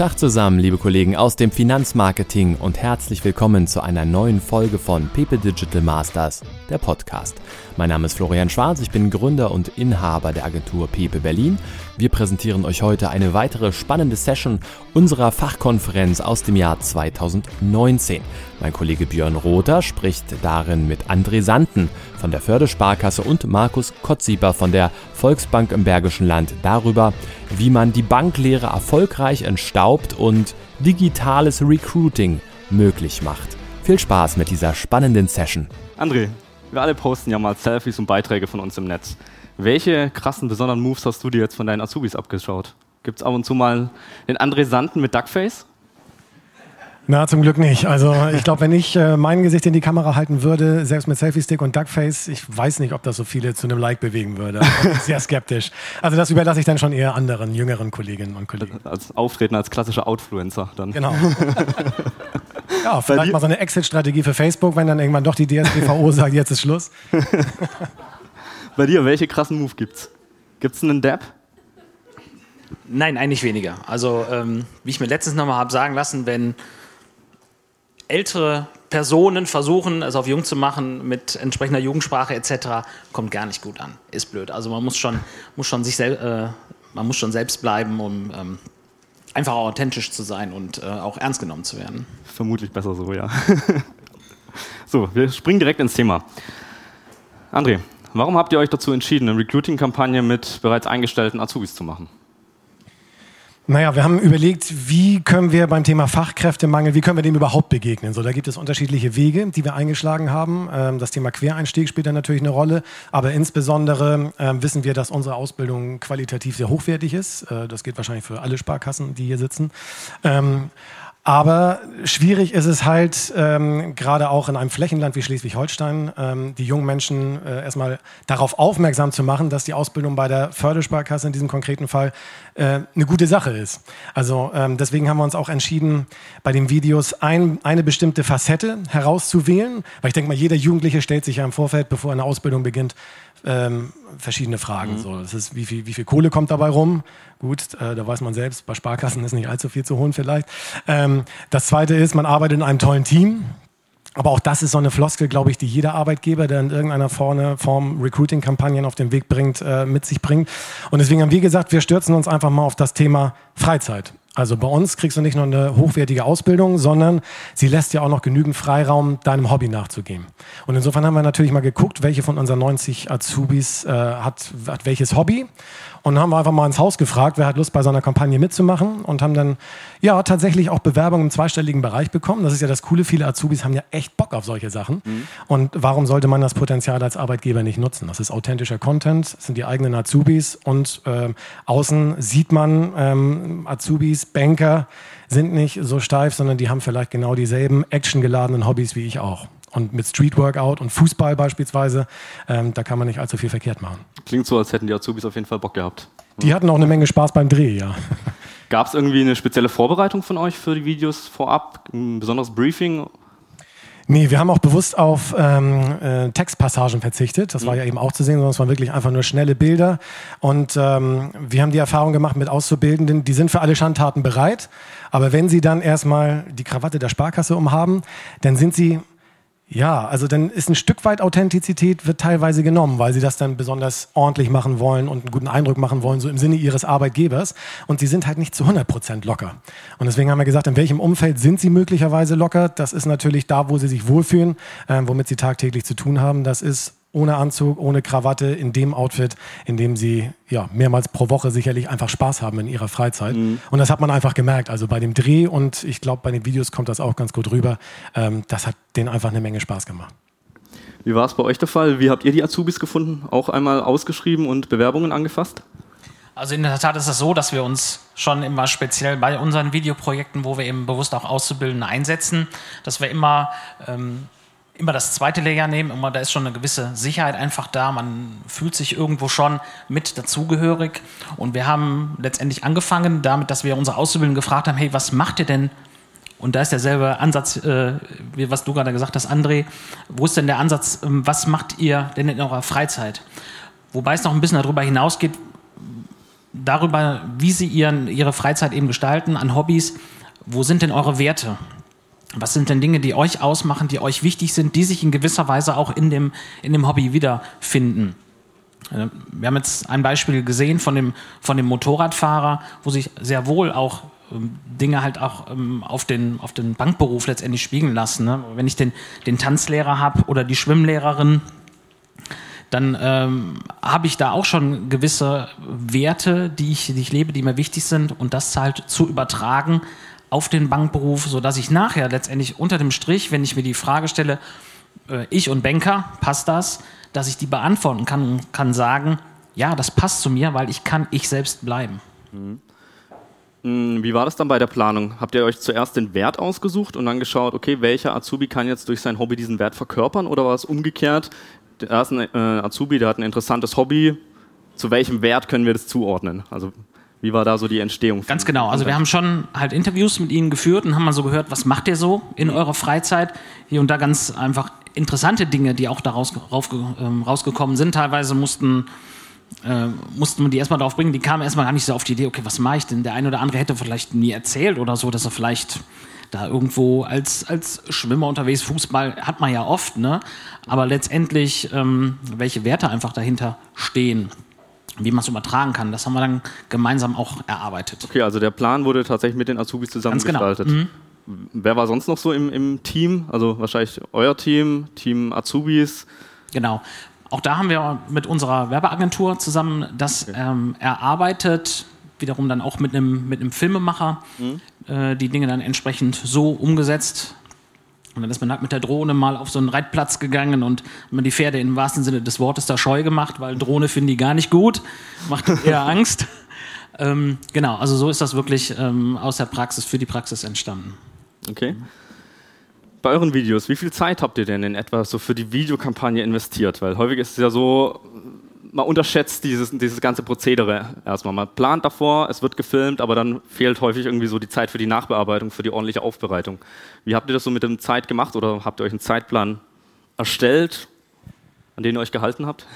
Tag zusammen, liebe Kollegen aus dem Finanzmarketing und herzlich willkommen zu einer neuen Folge von Pepe Digital Masters, der Podcast. Mein Name ist Florian Schwarz, ich bin Gründer und Inhaber der Agentur Pepe Berlin. Wir präsentieren euch heute eine weitere spannende Session unserer Fachkonferenz aus dem Jahr 2019. Mein Kollege Björn Rother spricht darin mit André Santen von der Fördersparkasse und Markus Kotziber von der Volksbank im Bergischen Land darüber, wie man die Banklehre erfolgreich entstaubt und digitales Recruiting möglich macht. Viel Spaß mit dieser spannenden Session. André, wir alle posten ja mal Selfies und Beiträge von uns im Netz. Welche krassen, besonderen Moves hast du dir jetzt von deinen Azubis abgeschaut? Gibt es ab und zu mal den André Santen mit Duckface? Na, zum Glück nicht. Also ich glaube, wenn ich äh, mein Gesicht in die Kamera halten würde, selbst mit Selfie-Stick und Duckface, ich weiß nicht, ob das so viele zu einem Like bewegen würde. Sehr skeptisch. Also das überlasse ich dann schon eher anderen, jüngeren Kolleginnen und Kollegen. Als Auftreten als klassischer Outfluencer dann. Genau. ja, vielleicht mal so eine Exit-Strategie für Facebook, wenn dann irgendwann doch die DSGVO sagt, jetzt ist Schluss. Bei dir, welche krassen Move gibt's? Gibt's einen Dab? Nein, eigentlich weniger. Also, ähm, wie ich mir letztens nochmal habe sagen lassen, wenn ältere Personen versuchen, es auf jung zu machen mit entsprechender Jugendsprache etc., kommt gar nicht gut an. Ist blöd. Also man muss schon, muss schon sich äh, man muss schon selbst bleiben, um ähm, einfach authentisch zu sein und äh, auch ernst genommen zu werden. Vermutlich besser so, ja. so, wir springen direkt ins Thema. André, warum habt ihr euch dazu entschieden, eine Recruiting-Kampagne mit bereits eingestellten Azubis zu machen? Naja, wir haben überlegt, wie können wir beim Thema Fachkräftemangel, wie können wir dem überhaupt begegnen? So, da gibt es unterschiedliche Wege, die wir eingeschlagen haben. Ähm, das Thema Quereinstieg spielt da natürlich eine Rolle, aber insbesondere ähm, wissen wir, dass unsere Ausbildung qualitativ sehr hochwertig ist. Äh, das geht wahrscheinlich für alle Sparkassen, die hier sitzen. Ähm, aber schwierig ist es halt, ähm, gerade auch in einem Flächenland wie Schleswig-Holstein, ähm, die jungen Menschen äh, erstmal darauf aufmerksam zu machen, dass die Ausbildung bei der Fördersparkasse in diesem konkreten Fall äh, eine gute Sache ist. Also ähm, deswegen haben wir uns auch entschieden, bei den Videos ein, eine bestimmte Facette herauszuwählen, weil ich denke mal, jeder Jugendliche stellt sich ja im Vorfeld, bevor er eine Ausbildung beginnt, ähm, verschiedene Fragen. Mhm. So, das ist, wie viel, wie viel Kohle kommt dabei rum? Gut, äh, da weiß man selbst, bei Sparkassen ist nicht allzu viel zu holen vielleicht. Ähm, das zweite ist, man arbeitet in einem tollen Team. Aber auch das ist so eine Floskel, glaube ich, die jeder Arbeitgeber, der in irgendeiner Form Recruiting-Kampagnen auf den Weg bringt, äh, mit sich bringt. Und deswegen haben wir gesagt, wir stürzen uns einfach mal auf das Thema Freizeit. Also bei uns kriegst du nicht nur eine hochwertige Ausbildung, sondern sie lässt ja auch noch genügend Freiraum, deinem Hobby nachzugehen. Und insofern haben wir natürlich mal geguckt, welche von unseren 90 Azubis äh, hat, hat welches Hobby. Und haben wir einfach mal ins Haus gefragt, wer hat Lust bei so einer Kampagne mitzumachen und haben dann ja tatsächlich auch Bewerbungen im zweistelligen Bereich bekommen. Das ist ja das Coole, viele Azubis haben ja echt Bock auf solche Sachen. Mhm. Und warum sollte man das Potenzial als Arbeitgeber nicht nutzen? Das ist authentischer Content, das sind die eigenen Azubis und äh, außen sieht man ähm, Azubis, Banker sind nicht so steif, sondern die haben vielleicht genau dieselben actiongeladenen Hobbys wie ich auch. Und mit Street Workout und Fußball beispielsweise, ähm, da kann man nicht allzu viel verkehrt machen. Klingt so, als hätten die Azubis auf jeden Fall Bock gehabt. Die hatten auch eine Menge Spaß beim Dreh, ja. Gab es irgendwie eine spezielle Vorbereitung von euch für die Videos vorab? Ein besonderes Briefing? Nee, wir haben auch bewusst auf ähm, äh, Textpassagen verzichtet. Das war ja eben auch zu sehen, sondern es waren wirklich einfach nur schnelle Bilder. Und ähm, wir haben die Erfahrung gemacht mit Auszubildenden, die sind für alle Schandtaten bereit. Aber wenn sie dann erstmal die Krawatte der Sparkasse umhaben, dann sind sie ja, also dann ist ein Stück weit Authentizität wird teilweise genommen, weil sie das dann besonders ordentlich machen wollen und einen guten Eindruck machen wollen, so im Sinne ihres Arbeitgebers. Und sie sind halt nicht zu 100 Prozent locker. Und deswegen haben wir gesagt, in welchem Umfeld sind sie möglicherweise locker? Das ist natürlich da, wo sie sich wohlfühlen, äh, womit sie tagtäglich zu tun haben. Das ist ohne Anzug, ohne Krawatte, in dem Outfit, in dem sie ja, mehrmals pro Woche sicherlich einfach Spaß haben in ihrer Freizeit. Mhm. Und das hat man einfach gemerkt. Also bei dem Dreh und ich glaube, bei den Videos kommt das auch ganz gut rüber. Ähm, das hat denen einfach eine Menge Spaß gemacht. Wie war es bei euch der Fall? Wie habt ihr die Azubis gefunden? Auch einmal ausgeschrieben und Bewerbungen angefasst? Also in der Tat ist es so, dass wir uns schon immer speziell bei unseren Videoprojekten, wo wir eben bewusst auch Auszubildende einsetzen, dass wir immer ähm, immer das zweite Lehrjahr nehmen, immer, da ist schon eine gewisse Sicherheit einfach da, man fühlt sich irgendwo schon mit dazugehörig und wir haben letztendlich angefangen damit, dass wir unsere Auszubildenden gefragt haben, hey, was macht ihr denn und da ist derselbe Ansatz, äh, wie was du gerade gesagt hast, André. Wo ist denn der Ansatz, ähm, was macht ihr denn in eurer Freizeit? Wobei es noch ein bisschen darüber hinausgeht, darüber, wie sie ihren, ihre Freizeit eben gestalten an Hobbys. Wo sind denn eure Werte? Was sind denn Dinge, die euch ausmachen, die euch wichtig sind, die sich in gewisser Weise auch in dem, in dem Hobby wiederfinden? Äh, wir haben jetzt ein Beispiel gesehen von dem, von dem Motorradfahrer, wo sich sehr wohl auch ähm, Dinge halt auch ähm, auf, den, auf den Bankberuf letztendlich spiegeln lassen. Ne? Wenn ich den, den Tanzlehrer habe oder die Schwimmlehrerin, dann ähm, habe ich da auch schon gewisse Werte, die ich, die ich lebe, die mir wichtig sind und das halt zu übertragen auf den Bankberuf, sodass ich nachher letztendlich unter dem Strich, wenn ich mir die Frage stelle, äh, ich und Banker, passt das, dass ich die beantworten kann und kann sagen, ja, das passt zu mir, weil ich kann ich selbst bleiben. Mhm. Mm, wie war das dann bei der Planung? Habt ihr euch zuerst den Wert ausgesucht und dann geschaut, okay, welcher Azubi kann jetzt durch sein Hobby diesen Wert verkörpern oder war es umgekehrt? Der erste äh, Azubi, der hat ein interessantes Hobby, zu welchem Wert können wir das zuordnen? Also wie war da so die Entstehung? Ganz genau. Also wir haben schon halt Interviews mit ihnen geführt und haben mal so gehört, was macht ihr so in mhm. eurer Freizeit? Hier und da ganz einfach interessante Dinge, die auch daraus ähm, rausgekommen sind. Teilweise mussten äh, mussten wir die erstmal darauf bringen, die kamen erstmal gar nicht so auf die Idee, okay, was mache ich denn? Der eine oder andere hätte vielleicht nie erzählt oder so, dass er vielleicht da irgendwo als, als Schwimmer unterwegs, Fußball hat man ja oft, ne? Aber letztendlich, ähm, welche Werte einfach dahinter stehen, wie man es übertragen kann, das haben wir dann gemeinsam auch erarbeitet. Okay, also der Plan wurde tatsächlich mit den Azubis zusammengestaltet. Genau. Mhm. Wer war sonst noch so im, im Team? Also wahrscheinlich euer Team, Team Azubis. Genau. Auch da haben wir mit unserer Werbeagentur zusammen das okay. ähm, erarbeitet, wiederum dann auch mit einem, mit einem Filmemacher, mhm. äh, die Dinge dann entsprechend so umgesetzt. Und dann ist man halt mit der Drohne mal auf so einen Reitplatz gegangen und man die Pferde im wahrsten Sinne des Wortes da scheu gemacht, weil Drohne finden die gar nicht gut, macht eher Angst. Ähm, genau, also so ist das wirklich ähm, aus der Praxis für die Praxis entstanden. Okay bei euren Videos, wie viel Zeit habt ihr denn in etwa so für die Videokampagne investiert? Weil häufig ist es ja so, man unterschätzt dieses, dieses ganze Prozedere erstmal. Man plant davor, es wird gefilmt, aber dann fehlt häufig irgendwie so die Zeit für die Nachbearbeitung, für die ordentliche Aufbereitung. Wie habt ihr das so mit der Zeit gemacht oder habt ihr euch einen Zeitplan erstellt? An denen ihr euch gehalten habt?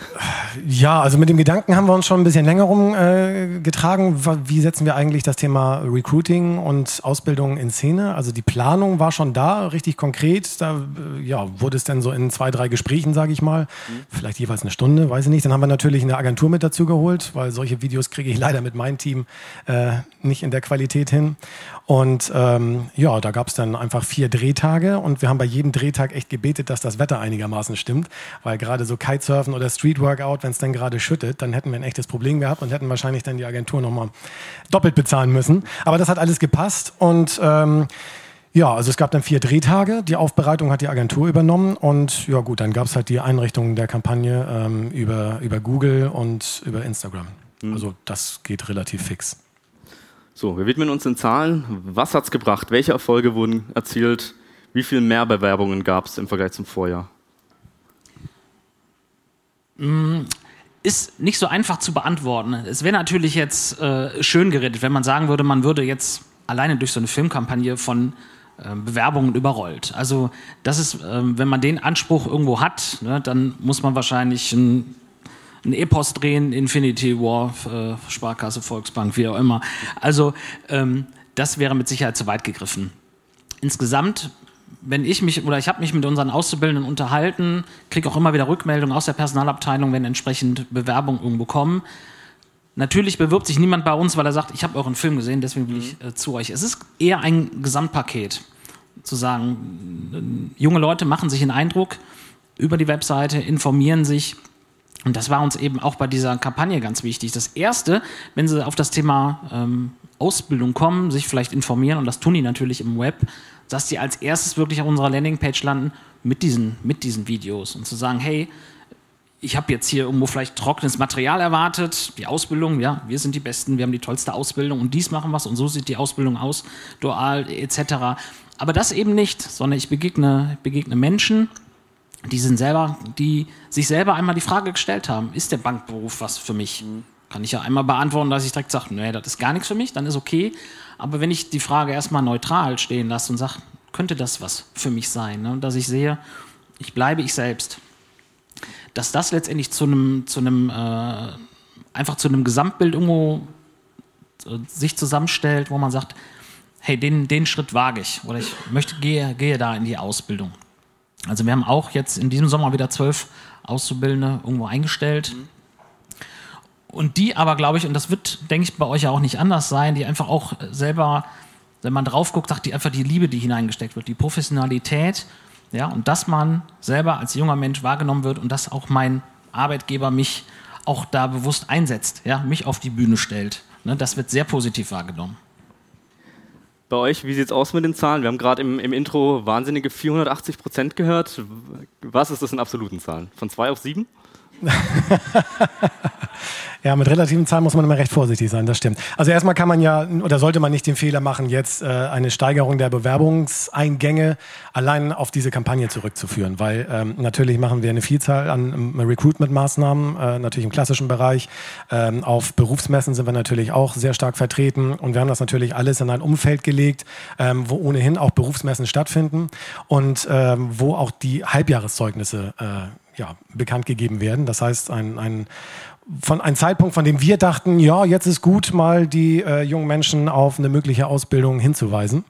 Ja, also mit dem Gedanken haben wir uns schon ein bisschen länger rumgetragen. Äh, Wie setzen wir eigentlich das Thema Recruiting und Ausbildung in Szene? Also die Planung war schon da, richtig konkret. Da äh, ja, wurde es dann so in zwei, drei Gesprächen, sage ich mal, mhm. vielleicht jeweils eine Stunde, weiß ich nicht. Dann haben wir natürlich eine Agentur mit dazu geholt, weil solche Videos kriege ich leider mit meinem Team äh, nicht in der Qualität hin. Und ähm, ja, da gab es dann einfach vier Drehtage und wir haben bei jedem Drehtag echt gebetet, dass das Wetter einigermaßen stimmt, weil gerade so Kitesurfen oder Streetworkout, wenn es dann gerade schüttet, dann hätten wir ein echtes Problem gehabt und hätten wahrscheinlich dann die Agentur nochmal doppelt bezahlen müssen. Aber das hat alles gepasst und ähm, ja, also es gab dann vier Drehtage. Die Aufbereitung hat die Agentur übernommen und ja gut, dann gab es halt die Einrichtung der Kampagne ähm, über, über Google und über Instagram. Mhm. Also das geht relativ fix. So, wir widmen uns den Zahlen. Was hat es gebracht? Welche Erfolge wurden erzielt? Wie viel mehr Bewerbungen gab es im Vergleich zum Vorjahr? Mm, ist nicht so einfach zu beantworten. Es wäre natürlich jetzt äh, schön geredet, wenn man sagen würde, man würde jetzt alleine durch so eine Filmkampagne von äh, Bewerbungen überrollt. Also das ist, äh, wenn man den Anspruch irgendwo hat, ne, dann muss man wahrscheinlich ein ein Epos drehen, Infinity War, äh, Sparkasse, Volksbank, wie auch immer. Also ähm, das wäre mit Sicherheit zu weit gegriffen. Insgesamt, wenn ich mich oder ich habe mich mit unseren Auszubildenden unterhalten, kriege auch immer wieder Rückmeldungen aus der Personalabteilung, wenn entsprechend Bewerbungen irgendwo kommen. Natürlich bewirbt sich niemand bei uns, weil er sagt, ich habe euren Film gesehen, deswegen will ich äh, zu euch. Es ist eher ein Gesamtpaket, zu sagen, äh, junge Leute machen sich einen Eindruck über die Webseite, informieren sich, und das war uns eben auch bei dieser Kampagne ganz wichtig. Das Erste, wenn Sie auf das Thema ähm, Ausbildung kommen, sich vielleicht informieren, und das tun die natürlich im Web, dass sie als erstes wirklich auf unserer Landingpage landen mit diesen, mit diesen Videos und zu sagen, hey, ich habe jetzt hier irgendwo vielleicht trockenes Material erwartet, die Ausbildung, ja, wir sind die Besten, wir haben die tollste Ausbildung und dies machen was und so sieht die Ausbildung aus, dual etc. Aber das eben nicht, sondern ich begegne, begegne Menschen, die sind selber, die sich selber einmal die Frage gestellt haben, ist der Bankberuf was für mich? Mhm. Kann ich ja einmal beantworten, dass ich direkt sage, nee, das ist gar nichts für mich, dann ist okay. Aber wenn ich die Frage erstmal neutral stehen lasse und sage, könnte das was für mich sein? Ne? Und dass ich sehe, ich bleibe ich selbst. Dass das letztendlich zu einem, zu einem, äh, einfach zu einem Gesamtbild irgendwo äh, sich zusammenstellt, wo man sagt, hey, den, den Schritt wage ich oder ich möchte, gehe, gehe da in die Ausbildung. Also wir haben auch jetzt in diesem Sommer wieder zwölf Auszubildende irgendwo eingestellt. Und die aber, glaube ich, und das wird, denke ich, bei euch ja auch nicht anders sein, die einfach auch selber, wenn man drauf guckt, sagt die einfach die Liebe, die hineingesteckt wird, die Professionalität, ja, und dass man selber als junger Mensch wahrgenommen wird und dass auch mein Arbeitgeber mich auch da bewusst einsetzt, ja, mich auf die Bühne stellt. Ne, das wird sehr positiv wahrgenommen. Bei euch, wie sieht es aus mit den Zahlen? Wir haben gerade im, im, Intro wahnsinnige 480 Prozent gehört. Was ist das in absoluten Zahlen? Von zwei auf sieben? Ja, mit relativen Zahlen muss man immer recht vorsichtig sein, das stimmt. Also erstmal kann man ja oder sollte man nicht den Fehler machen, jetzt äh, eine Steigerung der Bewerbungseingänge allein auf diese Kampagne zurückzuführen, weil ähm, natürlich machen wir eine Vielzahl an ähm, Recruitment-Maßnahmen, äh, natürlich im klassischen Bereich. Ähm, auf Berufsmessen sind wir natürlich auch sehr stark vertreten und wir haben das natürlich alles in ein Umfeld gelegt, ähm, wo ohnehin auch Berufsmessen stattfinden und ähm, wo auch die Halbjahreszeugnisse äh, ja, bekannt gegeben werden. Das heißt, ein, ein von einem Zeitpunkt, von dem wir dachten, ja, jetzt ist gut, mal die äh, jungen Menschen auf eine mögliche Ausbildung hinzuweisen.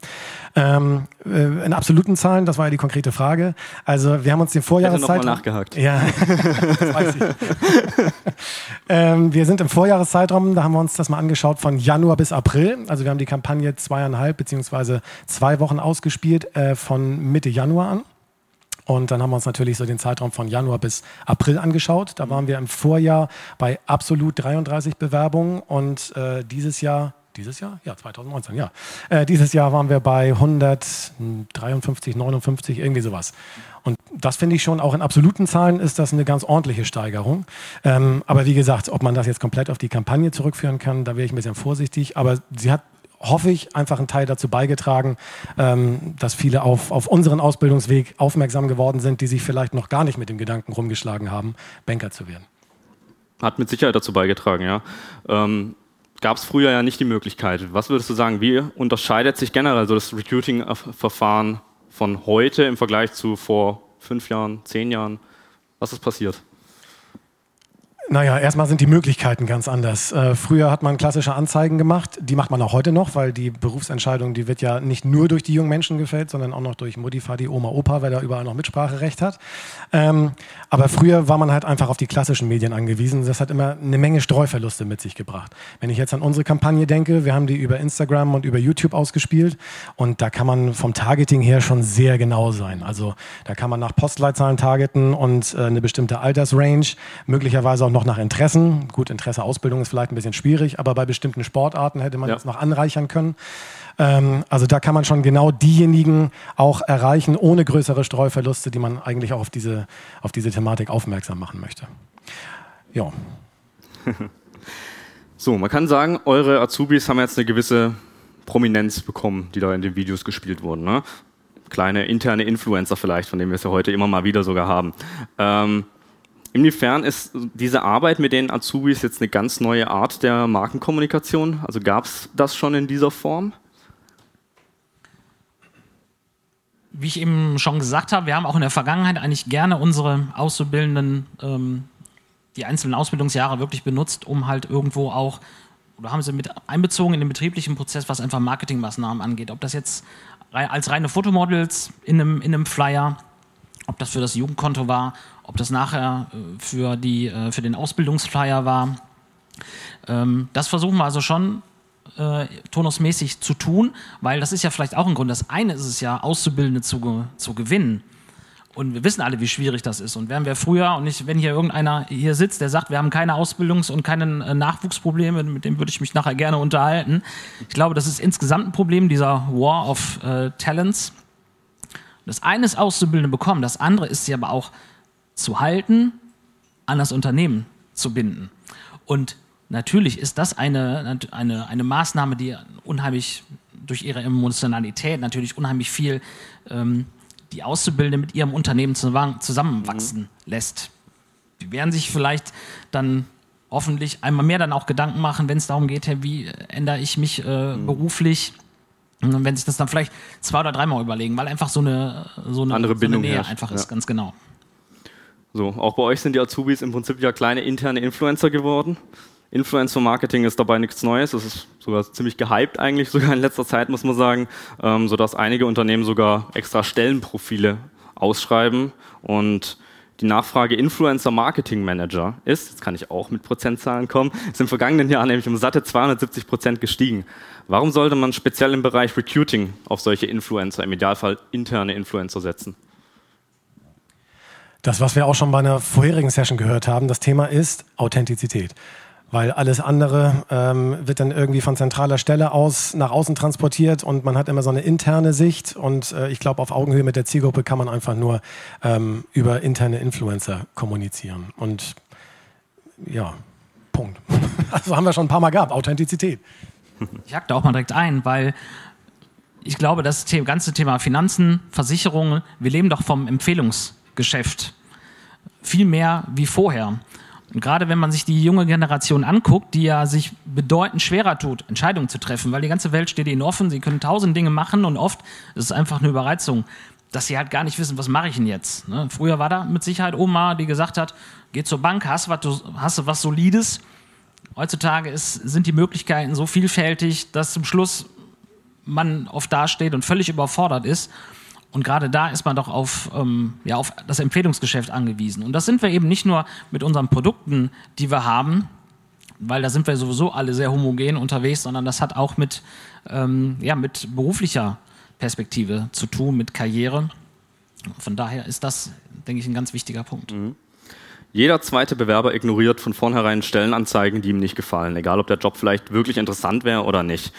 Ähm, äh, in absoluten Zahlen, das war ja die konkrete Frage. Also wir haben uns den Vorjahreszeitraum... Ich nachgehakt. Ja, das weiß ich. ähm, wir sind im Vorjahreszeitraum, da haben wir uns das mal angeschaut, von Januar bis April. Also wir haben die Kampagne zweieinhalb beziehungsweise zwei Wochen ausgespielt, äh, von Mitte Januar an. Und dann haben wir uns natürlich so den Zeitraum von Januar bis April angeschaut. Da waren wir im Vorjahr bei absolut 33 Bewerbungen und äh, dieses Jahr, dieses Jahr? Ja, 2019, ja. Äh, dieses Jahr waren wir bei 153, 59, irgendwie sowas. Und das finde ich schon, auch in absoluten Zahlen ist das eine ganz ordentliche Steigerung. Ähm, aber wie gesagt, ob man das jetzt komplett auf die Kampagne zurückführen kann, da wäre ich ein bisschen vorsichtig. Aber sie hat hoffe ich, einfach einen Teil dazu beigetragen, ähm, dass viele auf, auf unseren Ausbildungsweg aufmerksam geworden sind, die sich vielleicht noch gar nicht mit dem Gedanken rumgeschlagen haben, Banker zu werden. Hat mit Sicherheit dazu beigetragen, ja. Ähm, Gab es früher ja nicht die Möglichkeit. Was würdest du sagen, wie unterscheidet sich generell so das Recruiting-Verfahren von heute im Vergleich zu vor fünf Jahren, zehn Jahren? Was ist passiert? Naja, erstmal sind die Möglichkeiten ganz anders. Äh, früher hat man klassische Anzeigen gemacht, die macht man auch heute noch, weil die Berufsentscheidung, die wird ja nicht nur durch die jungen Menschen gefällt, sondern auch noch durch Mutti, Vati, Oma, Opa, weil da überall noch Mitspracherecht hat. Ähm, aber früher war man halt einfach auf die klassischen Medien angewiesen. Das hat immer eine Menge Streuverluste mit sich gebracht. Wenn ich jetzt an unsere Kampagne denke, wir haben die über Instagram und über YouTube ausgespielt und da kann man vom Targeting her schon sehr genau sein. Also da kann man nach Postleitzahlen targeten und äh, eine bestimmte Altersrange, möglicherweise auch noch nach Interessen. Gut, Interesse Ausbildung ist vielleicht ein bisschen schwierig, aber bei bestimmten Sportarten hätte man ja. das noch anreichern können. Ähm, also da kann man schon genau diejenigen auch erreichen, ohne größere Streuverluste, die man eigentlich auch auf diese, auf diese Thematik aufmerksam machen möchte. Ja. So, man kann sagen, eure Azubis haben jetzt eine gewisse Prominenz bekommen, die da in den Videos gespielt wurden. Ne? Kleine interne Influencer vielleicht, von denen wir es ja heute immer mal wieder sogar haben. Ähm, Inwiefern ist diese Arbeit mit den Azubis jetzt eine ganz neue Art der Markenkommunikation? Also gab es das schon in dieser Form? Wie ich eben schon gesagt habe, wir haben auch in der Vergangenheit eigentlich gerne unsere Auszubildenden, ähm, die einzelnen Ausbildungsjahre wirklich benutzt, um halt irgendwo auch, oder haben sie mit einbezogen in den betrieblichen Prozess, was einfach Marketingmaßnahmen angeht. Ob das jetzt als reine Fotomodels in einem, in einem Flyer, ob das für das Jugendkonto war ob das nachher äh, für, die, äh, für den Ausbildungsflyer war. Ähm, das versuchen wir also schon äh, turnusmäßig zu tun, weil das ist ja vielleicht auch ein Grund. Das eine ist es ja, Auszubildende zu, zu gewinnen. Und wir wissen alle, wie schwierig das ist. Und wären wir früher, und nicht, wenn hier irgendeiner hier sitzt, der sagt, wir haben keine Ausbildungs- und keine Nachwuchsprobleme, mit dem würde ich mich nachher gerne unterhalten. Ich glaube, das ist insgesamt ein Problem, dieser War of äh, Talents. Das eine ist Auszubildende bekommen, das andere ist sie aber auch zu halten, an das Unternehmen zu binden. Und natürlich ist das eine, eine, eine Maßnahme, die unheimlich durch ihre Emotionalität natürlich unheimlich viel ähm, die Auszubildenden mit ihrem Unternehmen zusammenwachsen mhm. lässt. Die werden sich vielleicht dann hoffentlich einmal mehr dann auch Gedanken machen, wenn es darum geht, wie ändere ich mich äh, mhm. beruflich. Und wenn sich das dann vielleicht zwei oder dreimal überlegen, weil einfach so eine, so eine, Andere so eine Nähe herrscht. einfach ist, ja. ganz genau. So, auch bei euch sind die Azubis im Prinzip ja kleine interne Influencer geworden. Influencer-Marketing ist dabei nichts Neues. Es ist sogar ziemlich gehypt eigentlich, sogar in letzter Zeit, muss man sagen, ähm, sodass einige Unternehmen sogar extra Stellenprofile ausschreiben und die Nachfrage Influencer Marketing Manager ist, jetzt kann ich auch mit Prozentzahlen kommen, ist im vergangenen Jahr nämlich um satte 270 Prozent gestiegen. Warum sollte man speziell im Bereich Recruiting auf solche Influencer, im Idealfall interne Influencer setzen? Das, was wir auch schon bei einer vorherigen Session gehört haben, das Thema ist Authentizität weil alles andere ähm, wird dann irgendwie von zentraler Stelle aus nach außen transportiert und man hat immer so eine interne Sicht und äh, ich glaube, auf Augenhöhe mit der Zielgruppe kann man einfach nur ähm, über interne Influencer kommunizieren. Und ja, Punkt. Also haben wir schon ein paar Mal gehabt, Authentizität. Ich hack da auch mal direkt ein, weil ich glaube, das ganze Thema Finanzen, Versicherungen, wir leben doch vom Empfehlungsgeschäft. Viel mehr wie vorher. Und gerade wenn man sich die junge Generation anguckt, die ja sich bedeutend schwerer tut, Entscheidungen zu treffen, weil die ganze Welt steht ihnen offen, sie können tausend Dinge machen und oft ist es einfach eine Überreizung, dass sie halt gar nicht wissen, was mache ich denn jetzt. Ne? Früher war da mit Sicherheit Oma, die gesagt hat, geh zur Bank, hast, was, hast was Solides. Heutzutage ist, sind die Möglichkeiten so vielfältig, dass zum Schluss man oft dasteht und völlig überfordert ist. Und gerade da ist man doch auf, ähm, ja, auf das Empfehlungsgeschäft angewiesen. Und das sind wir eben nicht nur mit unseren Produkten, die wir haben, weil da sind wir sowieso alle sehr homogen unterwegs, sondern das hat auch mit, ähm, ja, mit beruflicher Perspektive zu tun, mit Karriere. Von daher ist das, denke ich, ein ganz wichtiger Punkt. Mhm. Jeder zweite Bewerber ignoriert von vornherein Stellenanzeigen, die ihm nicht gefallen, egal ob der Job vielleicht wirklich interessant wäre oder nicht.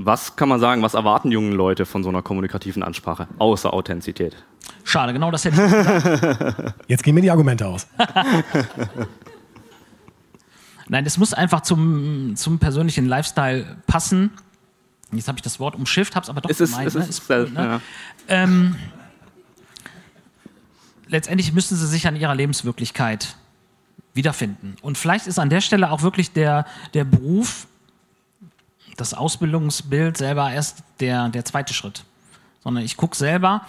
Was kann man sagen, was erwarten junge Leute von so einer kommunikativen Ansprache, außer Authentizität? Schade, genau das hätte ich Jetzt gehen mir die Argumente aus. Nein, das muss einfach zum, zum persönlichen Lifestyle passen. Jetzt habe ich das Wort umschifft, habe es aber doch es ist, gemeint. Es ist, ne? ist self, ne? ja. ähm, letztendlich müssen sie sich an ihrer Lebenswirklichkeit wiederfinden. Und vielleicht ist an der Stelle auch wirklich der, der Beruf das Ausbildungsbild selber erst der, der zweite Schritt. Sondern ich gucke selber,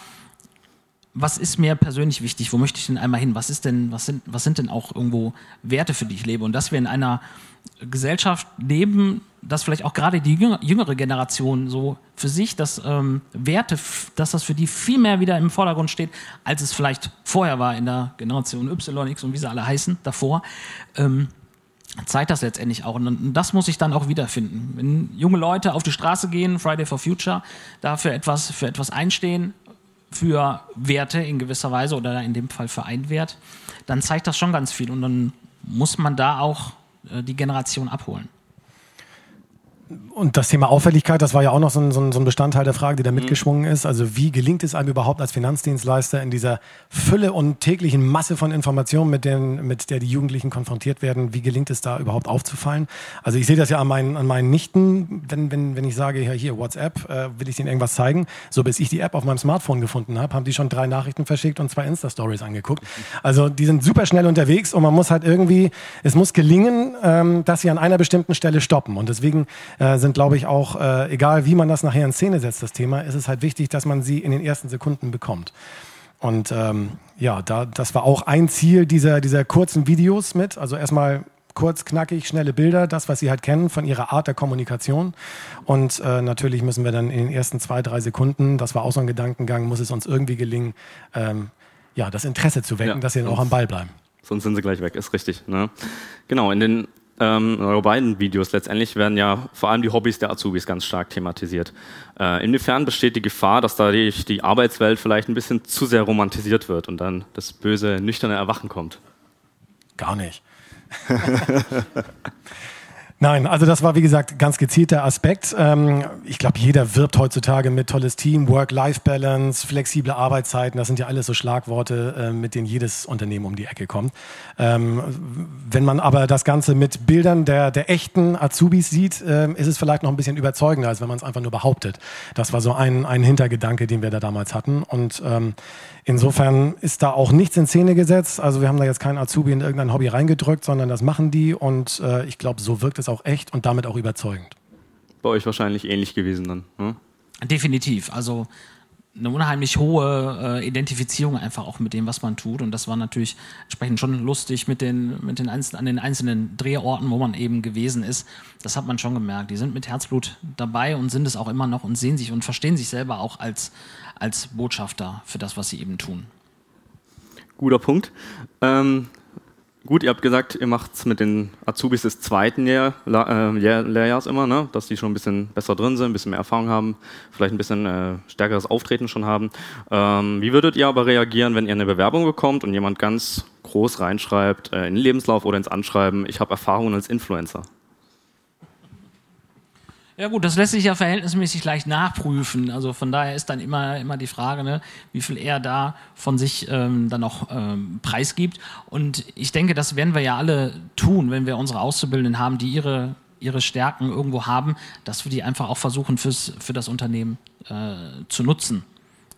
was ist mir persönlich wichtig, wo möchte ich denn einmal hin, was, ist denn, was, sind, was sind denn auch irgendwo Werte, für die ich lebe. Und dass wir in einer Gesellschaft leben, dass vielleicht auch gerade die jüngere Generation so für sich, dass ähm, Werte, dass das für die viel mehr wieder im Vordergrund steht, als es vielleicht vorher war in der Generation Y, X und wie sie alle heißen, davor. Ähm, zeigt das letztendlich auch. Und das muss ich dann auch wiederfinden. Wenn junge Leute auf die Straße gehen, Friday for Future, dafür etwas, für etwas einstehen, für Werte in gewisser Weise oder in dem Fall für einen Wert, dann zeigt das schon ganz viel. Und dann muss man da auch äh, die Generation abholen. Und das Thema Auffälligkeit, das war ja auch noch so ein, so ein Bestandteil der Frage, die da mhm. mitgeschwungen ist. Also wie gelingt es einem überhaupt als Finanzdienstleister in dieser Fülle und täglichen Masse von Informationen, mit, denen, mit der die Jugendlichen konfrontiert werden, wie gelingt es da überhaupt aufzufallen? Also ich sehe das ja an meinen, an meinen Nichten, wenn, wenn, wenn ich sage, ja, hier WhatsApp, äh, will ich denen irgendwas zeigen. So bis ich die App auf meinem Smartphone gefunden habe, haben die schon drei Nachrichten verschickt und zwei Insta-Stories angeguckt. Also die sind super schnell unterwegs und man muss halt irgendwie, es muss gelingen, ähm, dass sie an einer bestimmten Stelle stoppen. Und deswegen äh, sind, glaube ich, auch, äh, egal wie man das nachher in Szene setzt, das Thema, ist es halt wichtig, dass man sie in den ersten Sekunden bekommt. Und ähm, ja, da, das war auch ein Ziel dieser, dieser kurzen Videos mit. Also erstmal kurz, knackig, schnelle Bilder, das, was Sie halt kennen von Ihrer Art der Kommunikation. Und äh, natürlich müssen wir dann in den ersten zwei, drei Sekunden, das war auch so ein Gedankengang, muss es uns irgendwie gelingen, ähm, ja, das Interesse zu wecken, ja, dass Sie dann auch am Ball bleiben. Sonst sind sie gleich weg, ist richtig. Ne? Genau, in den ähm, eure beiden Videos letztendlich werden ja vor allem die Hobbys der Azubis ganz stark thematisiert. Äh, inwiefern besteht die Gefahr, dass da die, die Arbeitswelt vielleicht ein bisschen zu sehr romantisiert wird und dann das böse, nüchterne Erwachen kommt? Gar nicht. Nein, also das war wie gesagt ganz gezielter Aspekt. Ähm, ich glaube, jeder wirbt heutzutage mit tolles Team, Work-Life-Balance, flexible Arbeitszeiten. Das sind ja alles so Schlagworte, äh, mit denen jedes Unternehmen um die Ecke kommt. Ähm, wenn man aber das Ganze mit Bildern der, der echten Azubis sieht, ähm, ist es vielleicht noch ein bisschen überzeugender, als wenn man es einfach nur behauptet. Das war so ein, ein Hintergedanke, den wir da damals hatten. Und Insofern ist da auch nichts in Szene gesetzt. Also wir haben da jetzt keinen Azubi in irgendein Hobby reingedrückt, sondern das machen die und äh, ich glaube, so wirkt es auch echt und damit auch überzeugend. Bei euch wahrscheinlich ähnlich gewesen dann. Hm? Definitiv. Also eine unheimlich hohe äh, Identifizierung einfach auch mit dem, was man tut. Und das war natürlich entsprechend schon lustig mit den, mit den einzelnen, an den einzelnen Drehorten, wo man eben gewesen ist. Das hat man schon gemerkt. Die sind mit Herzblut dabei und sind es auch immer noch und sehen sich und verstehen sich selber auch als, als Botschafter für das, was sie eben tun. Guter Punkt. Ähm, Gut, ihr habt gesagt, ihr macht es mit den Azubis des zweiten Jahr, äh, Lehrjahrs immer, ne? dass die schon ein bisschen besser drin sind, ein bisschen mehr Erfahrung haben, vielleicht ein bisschen äh, stärkeres Auftreten schon haben. Ähm, wie würdet ihr aber reagieren, wenn ihr eine Bewerbung bekommt und jemand ganz groß reinschreibt, äh, in den Lebenslauf oder ins Anschreiben, ich habe Erfahrungen als Influencer? Ja gut, das lässt sich ja verhältnismäßig leicht nachprüfen. Also von daher ist dann immer, immer die Frage, ne, wie viel er da von sich ähm, dann auch ähm, preisgibt. Und ich denke, das werden wir ja alle tun, wenn wir unsere Auszubildenden haben, die ihre, ihre Stärken irgendwo haben, dass wir die einfach auch versuchen fürs, für das Unternehmen äh, zu nutzen.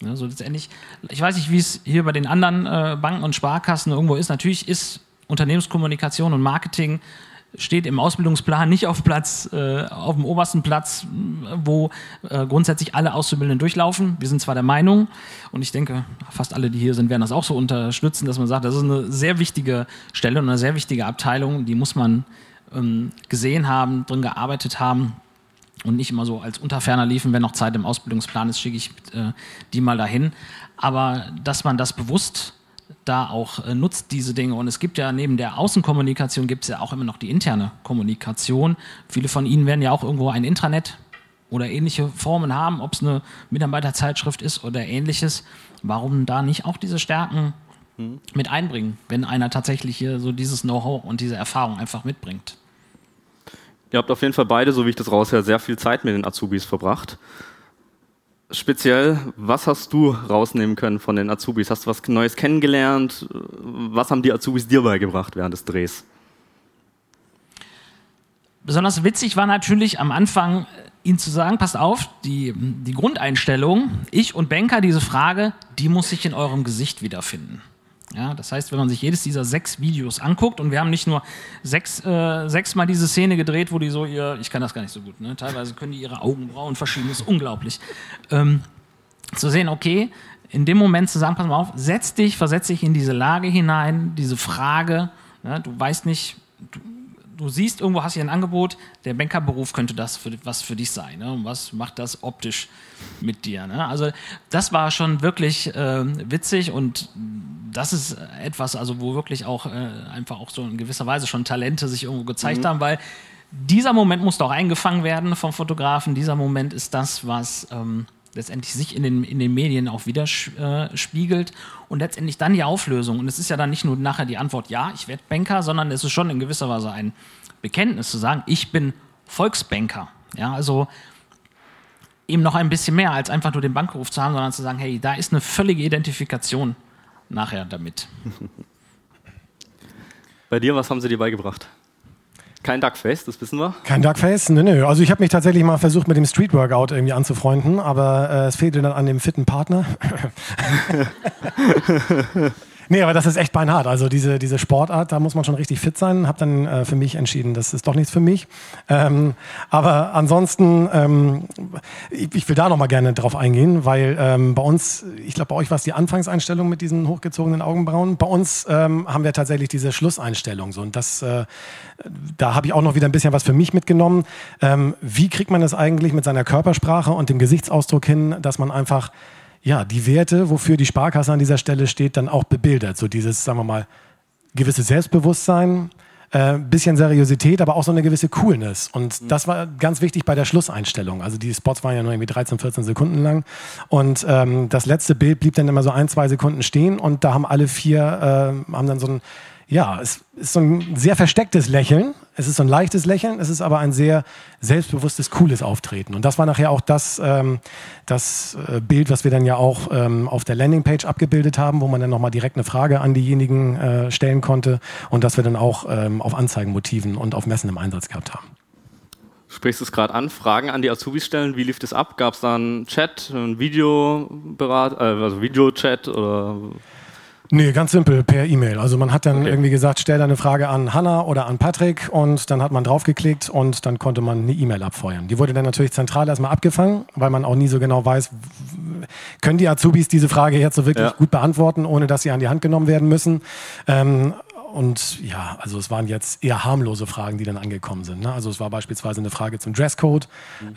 Ja, so letztendlich, ich weiß nicht, wie es hier bei den anderen äh, Banken und Sparkassen irgendwo ist. Natürlich ist Unternehmenskommunikation und Marketing steht im Ausbildungsplan nicht auf Platz, äh, auf dem obersten Platz, wo äh, grundsätzlich alle Auszubildenden durchlaufen. Wir sind zwar der Meinung, und ich denke, fast alle, die hier sind, werden das auch so unterstützen, dass man sagt, das ist eine sehr wichtige Stelle und eine sehr wichtige Abteilung, die muss man ähm, gesehen haben, drin gearbeitet haben und nicht immer so als Unterferner liefen, wenn noch Zeit im Ausbildungsplan ist, schicke ich äh, die mal dahin. Aber dass man das bewusst da auch äh, nutzt, diese Dinge. Und es gibt ja neben der Außenkommunikation gibt es ja auch immer noch die interne Kommunikation. Viele von Ihnen werden ja auch irgendwo ein Intranet oder ähnliche Formen haben, ob es eine Mitarbeiterzeitschrift ist oder ähnliches. Warum da nicht auch diese Stärken hm. mit einbringen, wenn einer tatsächlich hier so dieses Know-how und diese Erfahrung einfach mitbringt? Ihr habt auf jeden Fall beide, so wie ich das raushöre, sehr viel Zeit mit den Azubis verbracht speziell, was hast du rausnehmen können von den Azubis? Hast du was Neues kennengelernt? Was haben die Azubis dir beigebracht während des Drehs? Besonders witzig war natürlich am Anfang, ihnen zu sagen, passt auf, die, die Grundeinstellung, ich und Banker, diese Frage, die muss sich in eurem Gesicht wiederfinden. Ja, das heißt, wenn man sich jedes dieser sechs Videos anguckt, und wir haben nicht nur sechs, äh, sechsmal diese Szene gedreht, wo die so ihr, ich kann das gar nicht so gut, ne? teilweise können die ihre Augenbrauen verschieben, das ist unglaublich. Ähm, zu sehen, okay, in dem Moment zu sagen, pass mal auf, setz dich, versetz dich in diese Lage hinein, diese Frage, ne? du weißt nicht, du, du siehst irgendwo, hast hier ein Angebot, der Bankerberuf könnte das für, was für dich sein. Ne? Was macht das optisch mit dir? Ne? Also das war schon wirklich äh, witzig und das ist etwas, also wo wirklich auch äh, einfach auch so in gewisser Weise schon Talente sich irgendwo gezeigt mhm. haben, weil dieser Moment muss doch eingefangen werden vom Fotografen. Dieser Moment ist das, was ähm, letztendlich sich in den, in den Medien auch widerspiegelt äh, und letztendlich dann die Auflösung. Und es ist ja dann nicht nur nachher die Antwort, ja, ich werde Banker, sondern es ist schon in gewisser Weise ein Bekenntnis zu sagen, ich bin Volksbanker. Ja, also eben noch ein bisschen mehr als einfach nur den Bankberuf zu haben, sondern zu sagen, hey, da ist eine völlige Identifikation nachher damit. Bei dir, was haben sie dir beigebracht? Kein Duckface, das wissen wir. Kein Duckface? Nö, nö. Also ich habe mich tatsächlich mal versucht, mit dem Street Workout irgendwie anzufreunden, aber äh, es fehlte dann an dem fitten Partner. Nee, aber das ist echt beinhart. Also diese, diese Sportart, da muss man schon richtig fit sein. Habe dann äh, für mich entschieden, das ist doch nichts für mich. Ähm, aber ansonsten, ähm, ich, ich, will da noch mal gerne drauf eingehen, weil ähm, bei uns, ich glaube, bei euch war es die Anfangseinstellung mit diesen hochgezogenen Augenbrauen. Bei uns ähm, haben wir tatsächlich diese Schlusseinstellung. So. Und das, äh, da habe ich auch noch wieder ein bisschen was für mich mitgenommen. Ähm, wie kriegt man es eigentlich mit seiner Körpersprache und dem Gesichtsausdruck hin, dass man einfach ja, die Werte, wofür die Sparkasse an dieser Stelle steht, dann auch bebildert. So dieses, sagen wir mal, gewisse Selbstbewusstsein, äh, bisschen Seriosität, aber auch so eine gewisse Coolness. Und mhm. das war ganz wichtig bei der Schlusseinstellung. Also die Spots waren ja nur irgendwie 13, 14 Sekunden lang. Und ähm, das letzte Bild blieb dann immer so ein, zwei Sekunden stehen und da haben alle vier, äh, haben dann so ein ja, es ist so ein sehr verstecktes Lächeln. Es ist so ein leichtes Lächeln. Es ist aber ein sehr selbstbewusstes, cooles Auftreten. Und das war nachher auch das, ähm, das äh, Bild, was wir dann ja auch ähm, auf der Landingpage abgebildet haben, wo man dann nochmal direkt eine Frage an diejenigen äh, stellen konnte und das wir dann auch ähm, auf Anzeigenmotiven und auf Messen im Einsatz gehabt haben. Sprichst du es gerade an, Fragen an die Azubis stellen, wie lief das ab? Gab es da einen Chat, einen Videoberat, äh, also Videochat oder Nee, ganz simpel, per E-Mail. Also man hat dann okay. irgendwie gesagt, stell deine Frage an Hanna oder an Patrick und dann hat man draufgeklickt und dann konnte man eine E-Mail abfeuern. Die wurde dann natürlich zentral erstmal abgefangen, weil man auch nie so genau weiß, können die Azubis diese Frage jetzt so wirklich Ja. gut beantworten, ohne dass sie an die Hand genommen werden müssen. Ähm, und ja, also es waren jetzt eher harmlose Fragen, die dann angekommen sind. Ne? Also es war beispielsweise eine Frage zum Dresscode.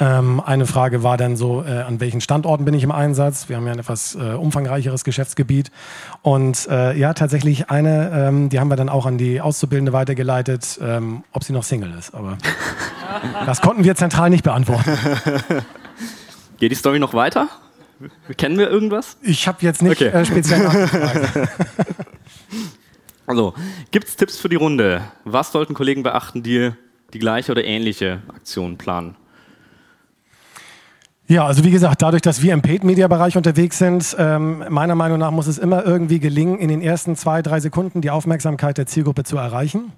Ähm, eine Frage war dann so, äh, an welchen Standorten bin ich im Einsatz? Wir haben ja ein etwas äh, umfangreicheres Geschäftsgebiet. Und äh, ja, tatsächlich eine, ähm, die haben wir dann auch an die Auszubildende weitergeleitet, ähm, ob sie noch Single ist. Aber das konnten wir zentral nicht beantworten. Geht die Story noch weiter? Kennen wir irgendwas? Ich habe jetzt nicht Okay. äh, speziell nachgefragt. Also, gibt es Tipps für die Runde? Was sollten Kollegen beachten, die die gleiche oder ähnliche Aktion planen? Ja, also wie gesagt, dadurch, dass wir im Paid-Media-Bereich unterwegs sind, ähm, meiner Meinung nach muss es immer irgendwie gelingen, in den ersten zwei, drei Sekunden die Aufmerksamkeit der Zielgruppe zu erreichen.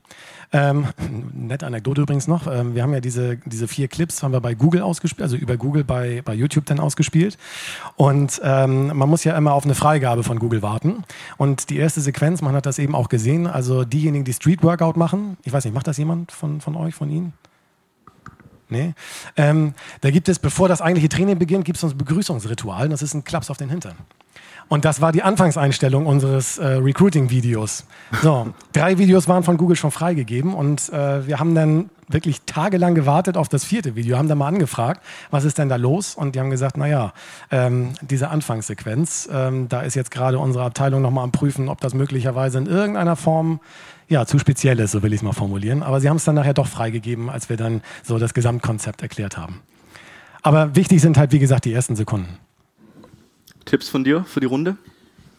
Ähm, nette Anekdote übrigens noch. Ähm, wir haben ja diese, diese vier Clips haben wir bei Google ausgespielt, also über Google bei, bei YouTube dann ausgespielt. Und ähm, man muss ja immer auf eine Freigabe von Google warten. Und die erste Sequenz, man hat das eben auch gesehen, also diejenigen, die Street Workout machen, ich weiß nicht, macht das jemand von, von euch, von Ihnen? Nee. Ähm, da gibt es, bevor das eigentliche Training beginnt, gibt es so ein Begrüßungsritual. Das ist ein Klaps auf den Hintern. Und das war die Anfangseinstellung unseres äh, Recruiting-Videos. So, drei Videos waren von Google schon freigegeben und äh, wir haben dann wirklich tagelang gewartet auf das vierte Video, haben dann mal angefragt, was ist denn da los? Und die haben gesagt, naja, ähm, diese Anfangssequenz, ähm, da ist jetzt gerade unsere Abteilung nochmal am Prüfen, ob das möglicherweise in irgendeiner Form ja, zu speziell ist, so will ich es mal formulieren. Aber sie haben es dann nachher doch freigegeben, als wir dann so das Gesamtkonzept erklärt haben. Aber wichtig sind halt, wie gesagt, die ersten Sekunden. Tipps von dir für die Runde?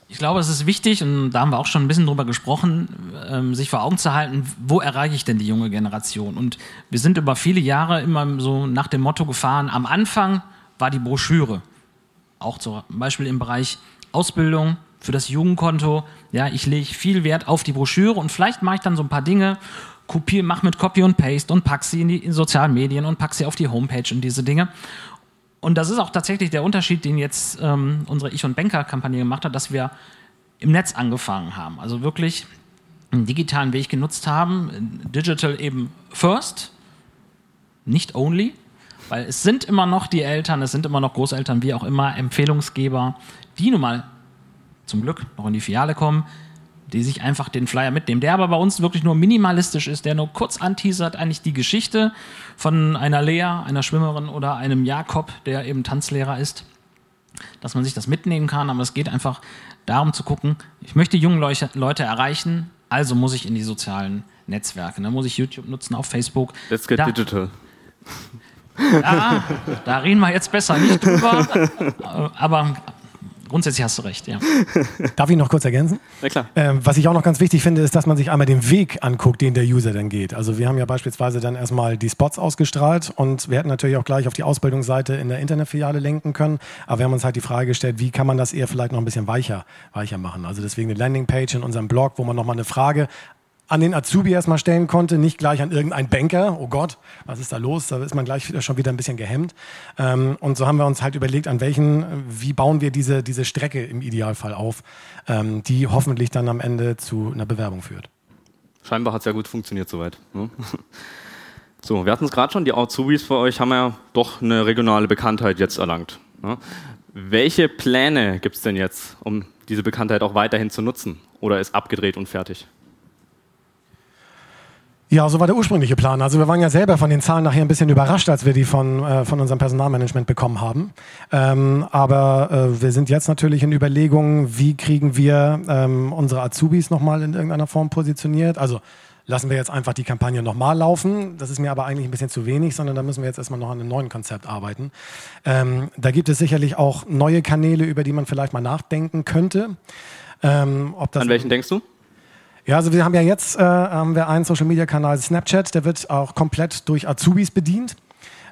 Ich glaube, es ist wichtig, und da haben wir auch schon ein bisschen drüber gesprochen, ähm, sich vor Augen zu halten, wo erreiche ich denn die junge Generation? Und wir sind über viele Jahre immer so nach dem Motto gefahren, am Anfang war die Broschüre. Auch zum Beispiel im Bereich Ausbildung für das Jugendkonto. Ja, ich lege viel Wert auf die Broschüre und vielleicht mache ich dann so ein paar Dinge, kopiere, mache mit Copy und Paste und pack sie in die in sozialen Medien und pack sie auf die Homepage und diese Dinge. Und das ist auch tatsächlich der Unterschied, den jetzt ähm, unsere Ich- und Banker-Kampagne gemacht hat, dass wir im Netz angefangen haben. Also wirklich einen digitalen Weg genutzt haben. Digital eben first, nicht only, weil es sind immer noch die Eltern, es sind immer noch Großeltern, wie auch immer, Empfehlungsgeber, die nun mal zum Glück noch in die Filiale kommen, die sich einfach den Flyer mitnehmen, der aber bei uns wirklich nur minimalistisch ist, der nur kurz anteasert eigentlich die Geschichte von einer Lea, einer Schwimmerin oder einem Jakob, der eben Tanzlehrer ist, dass man sich das mitnehmen kann, aber es geht einfach darum zu gucken, ich möchte junge Leute erreichen, also muss ich in die sozialen Netzwerke, dann muss ich YouTube nutzen, auf Facebook. Let's get da, digital. Ja, da reden wir jetzt besser nicht drüber, aber grundsätzlich hast du recht, ja. Darf ich noch kurz ergänzen? Na klar. Ähm, was ich auch noch ganz wichtig finde, ist, dass man sich einmal den Weg anguckt, den der User dann geht. Also wir haben ja beispielsweise dann erstmal die Spots ausgestrahlt und wir hätten natürlich auch gleich auf die Ausbildungsseite in der Internetfiliale lenken können. Aber wir haben uns halt die Frage gestellt, wie kann man das eher vielleicht noch ein bisschen weicher, weicher machen. Also deswegen eine Landingpage in unserem Blog, wo man nochmal eine Frage an den Azubi erstmal stellen konnte, nicht gleich an irgendeinen Banker. Oh Gott, was ist da los? Da ist man gleich schon wieder ein bisschen gehemmt. Ähm, und so haben wir uns halt überlegt, an welchen, wie bauen wir diese, diese Strecke im Idealfall auf, ähm, die hoffentlich dann am Ende zu einer Bewerbung führt. Scheinbar hat es ja gut funktioniert soweit. Ne? So, wir hatten es gerade schon, die Azubis für euch haben ja doch eine regionale Bekanntheit jetzt erlangt. Ne? Welche Pläne gibt es denn jetzt, um diese Bekanntheit auch weiterhin zu nutzen? Oder ist abgedreht und fertig? Ja, so war der ursprüngliche Plan. Also wir waren ja selber von den Zahlen nachher ein bisschen überrascht, als wir die von, äh, von unserem Personalmanagement bekommen haben. Ähm, aber äh, wir sind jetzt natürlich in Überlegungen, wie kriegen wir ähm, unsere Azubis nochmal in irgendeiner Form positioniert. Also lassen wir jetzt einfach die Kampagne nochmal laufen. Das ist mir aber eigentlich ein bisschen zu wenig, sondern da müssen wir jetzt erstmal noch an einem neuen Konzept arbeiten. Ähm, da gibt es sicherlich auch neue Kanäle, über die man vielleicht mal nachdenken könnte. Ähm, ob das An welchen denkst du? Ja, also wir haben ja jetzt äh, haben wir einen Social Media Kanal Snapchat, der wird auch komplett durch Azubis bedient.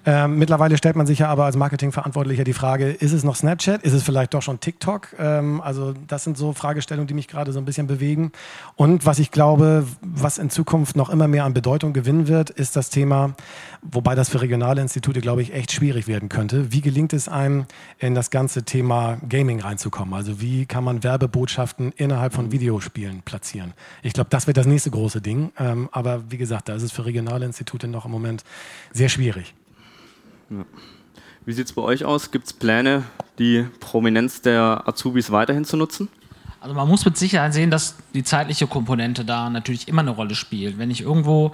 Ähm, mittlerweile stellt man sich ja aber als Marketingverantwortlicher die Frage, ist es noch Snapchat? Ist es vielleicht doch schon TikTok? Ähm, also das sind so Fragestellungen, die mich gerade so ein bisschen bewegen. Und was ich glaube, was in Zukunft noch immer mehr an Bedeutung gewinnen wird, ist das Thema, wobei das für regionale Institute, glaube ich, echt schwierig werden könnte. Wie gelingt es einem, in das ganze Thema Gaming reinzukommen? Also wie kann man Werbebotschaften innerhalb von Videospielen platzieren? Ich glaube, das wird das nächste große Ding. Ähm, aber wie gesagt, da ist es für regionale Institute noch im Moment sehr schwierig. Wie sieht es bei euch aus? Gibt es Pläne, die Prominenz der Azubis weiterhin zu nutzen? Also man muss mit Sicherheit sehen, dass die zeitliche Komponente da natürlich immer eine Rolle spielt. Wenn ich irgendwo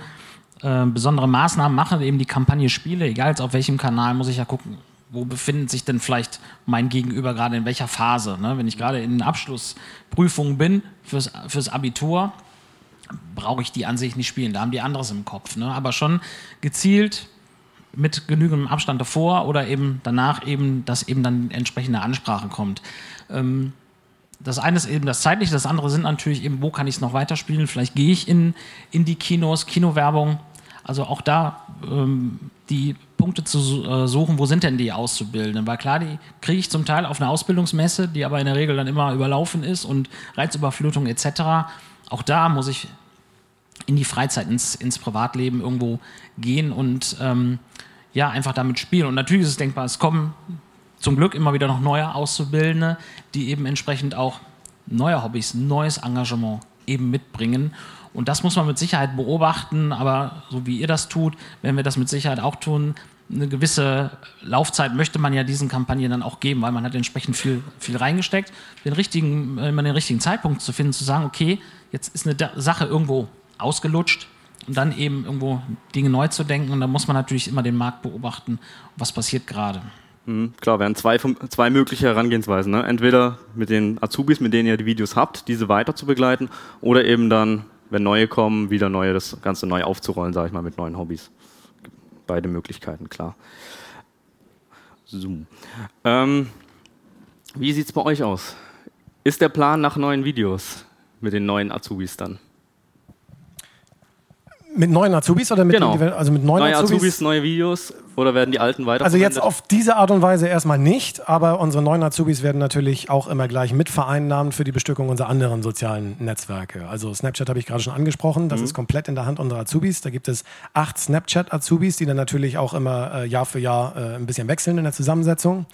äh, besondere Maßnahmen mache, eben die Kampagne spiele, egal jetzt auf welchem Kanal, muss ich ja gucken, wo befindet sich denn vielleicht mein Gegenüber gerade in welcher Phase. Ne? Wenn ich gerade in Abschlussprüfungen bin fürs, fürs Abitur, brauche ich die an sich nicht spielen. Da haben die anderes im Kopf. Ne? Aber schon gezielt mit genügendem Abstand davor oder eben danach eben, dass eben dann entsprechende Ansprache kommt. Ähm, das eine ist eben das Zeitliche, das andere sind natürlich eben, wo kann ich es noch weiterspielen? Vielleicht gehe ich in, in die Kinos, Kinowerbung. Also auch da ähm, die Punkte zu äh, suchen, wo sind denn die Auszubildenden? Weil klar, die kriege ich zum Teil auf einer Ausbildungsmesse, die aber in der Regel dann immer überlaufen ist und Reizüberflutung etc. Auch da muss ich in die Freizeit, ins, ins Privatleben irgendwo gehen und ähm, ja, einfach damit spielen. Und natürlich ist es denkbar, es kommen zum Glück immer wieder noch neue Auszubildende, die eben entsprechend auch neue Hobbys, neues Engagement eben mitbringen. Und das muss man mit Sicherheit beobachten, aber so wie ihr das tut, werden wir das mit Sicherheit auch tun. Eine gewisse Laufzeit möchte man ja diesen Kampagnen dann auch geben, weil man hat entsprechend viel, viel reingesteckt. Den richtigen, immer den richtigen Zeitpunkt zu finden, zu sagen, okay, jetzt ist eine Sache irgendwo ausgelutscht und dann eben irgendwo Dinge neu zu denken. Und da muss man natürlich immer den Markt beobachten, was passiert gerade. Mhm, klar, wären zwei, zwei mögliche Herangehensweisen. Ne? Entweder mit den Azubis, mit denen ihr die Videos habt, diese weiter zu begleiten, oder eben dann, wenn neue kommen, wieder neue, das Ganze neu aufzurollen, sage ich mal, mit neuen Hobbys. Beide Möglichkeiten, klar. So. Ähm, wie sieht es bei euch aus? Ist der Plan nach neuen Videos mit den neuen Azubis dann? Mit neuen Azubis oder mit, genau. also mit neuen neue Azubis? Azubis? Neue Videos oder werden die alten weiter? Also jetzt auf diese Art und Weise erstmal nicht, aber unsere neuen Azubis werden natürlich auch immer gleich mitvereinnahmt für die Bestückung unserer anderen sozialen Netzwerke. Also Snapchat habe ich gerade schon angesprochen, das mhm. ist komplett in der Hand unserer Azubis. Da gibt es acht Snapchat-Azubis, die dann natürlich auch immer äh, Jahr für Jahr äh, ein bisschen wechseln in der Zusammensetzung.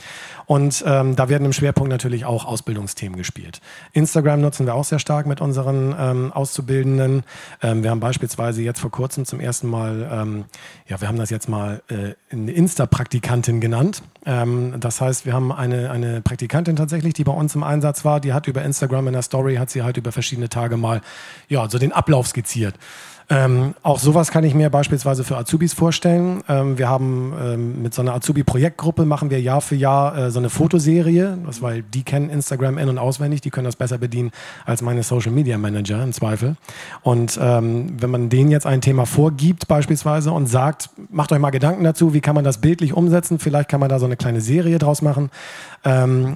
Und ähm, da werden im Schwerpunkt natürlich auch Ausbildungsthemen gespielt. Instagram nutzen wir auch sehr stark mit unseren ähm, Auszubildenden. Ähm, wir haben beispielsweise jetzt vor kurzem zum ersten Mal, ähm, ja, wir haben das jetzt mal äh, eine Insta-Praktikantin genannt. Ähm, das heißt, wir haben eine, eine Praktikantin tatsächlich, die bei uns im Einsatz war, die hat über Instagram in der Story, hat sie halt über verschiedene Tage mal, ja, so den Ablauf skizziert. Ähm, auch sowas kann ich mir beispielsweise für Azubis vorstellen. Ähm, wir haben ähm, mit so einer Azubi-Projektgruppe machen wir Jahr für Jahr äh, so eine Fotoserie, das, weil die kennen Instagram in- und auswendig, die können das besser bedienen als meine Social Media Manager im Zweifel. Und ähm, wenn man denen jetzt ein Thema vorgibt beispielsweise und sagt, macht euch mal Gedanken dazu, wie kann man das bildlich umsetzen, vielleicht kann man da so eine kleine Serie draus machen, ähm,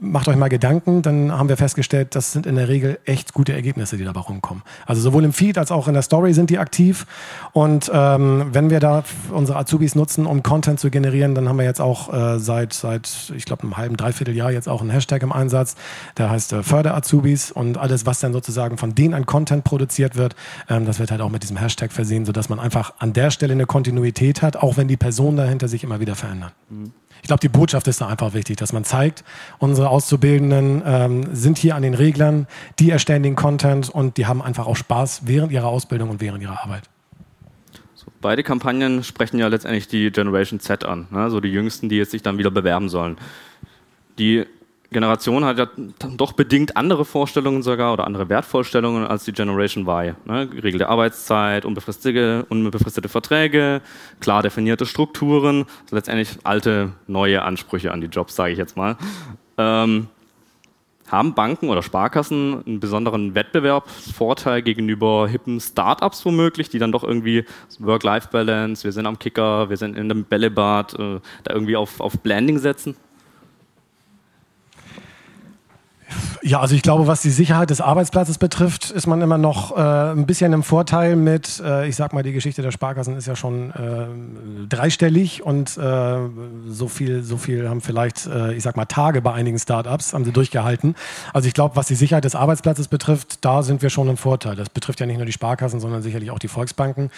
macht euch mal Gedanken, dann haben wir festgestellt, das sind in der Regel echt gute Ergebnisse, die dabei rumkommen. Also sowohl im Feed als auch in der Story sind die aktiv. Und ähm, wenn wir da unsere Azubis nutzen, um Content zu generieren, dann haben wir jetzt auch äh, seit, seit, ich glaube, einem halben, dreiviertel Jahr jetzt auch einen Hashtag im Einsatz. Der heißt äh, Förder-Azubis und alles, was dann sozusagen von denen an Content produziert wird, ähm, das wird halt auch mit diesem Hashtag versehen, sodass man einfach an der Stelle eine Kontinuität hat, auch wenn die Personen dahinter sich immer wieder verändern. Mhm. Ich glaube, die Botschaft ist da einfach wichtig, dass man zeigt, unsere Auszubildenden ähm, sind hier an den Reglern, die erstellen den Content und die haben einfach auch Spaß während ihrer Ausbildung und während ihrer Arbeit. So, beide Kampagnen sprechen ja letztendlich die Generation Z an, ne? so die Jüngsten, die jetzt sich dann wieder bewerben sollen. Die Generation hat ja doch bedingt andere Vorstellungen sogar oder andere Wertvorstellungen als die Generation Y. Ne? Geregelte Arbeitszeit, unbefristete, unbefristete Verträge, klar definierte Strukturen, also letztendlich alte, neue Ansprüche an die Jobs, sage ich jetzt mal. Ähm, haben Banken oder Sparkassen einen besonderen Wettbewerbsvorteil gegenüber hippen Startups womöglich, die dann doch irgendwie Work-Life-Balance, wir sind am Kicker, wir sind in einem Bällebad, äh, da irgendwie auf, auf Blending setzen? Ja, also ich glaube, was die Sicherheit des Arbeitsplatzes betrifft, ist man immer noch äh, ein bisschen im Vorteil mit, äh, ich sag mal, die Geschichte der Sparkassen ist ja schon äh, dreistellig und äh, so viel, so viel haben vielleicht, äh, ich sag mal, Tage bei einigen Startups, haben sie durchgehalten. Also ich glaube, was die Sicherheit des Arbeitsplatzes betrifft, da sind wir schon im Vorteil. Das betrifft ja nicht nur die Sparkassen, sondern sicherlich auch die Volksbanken.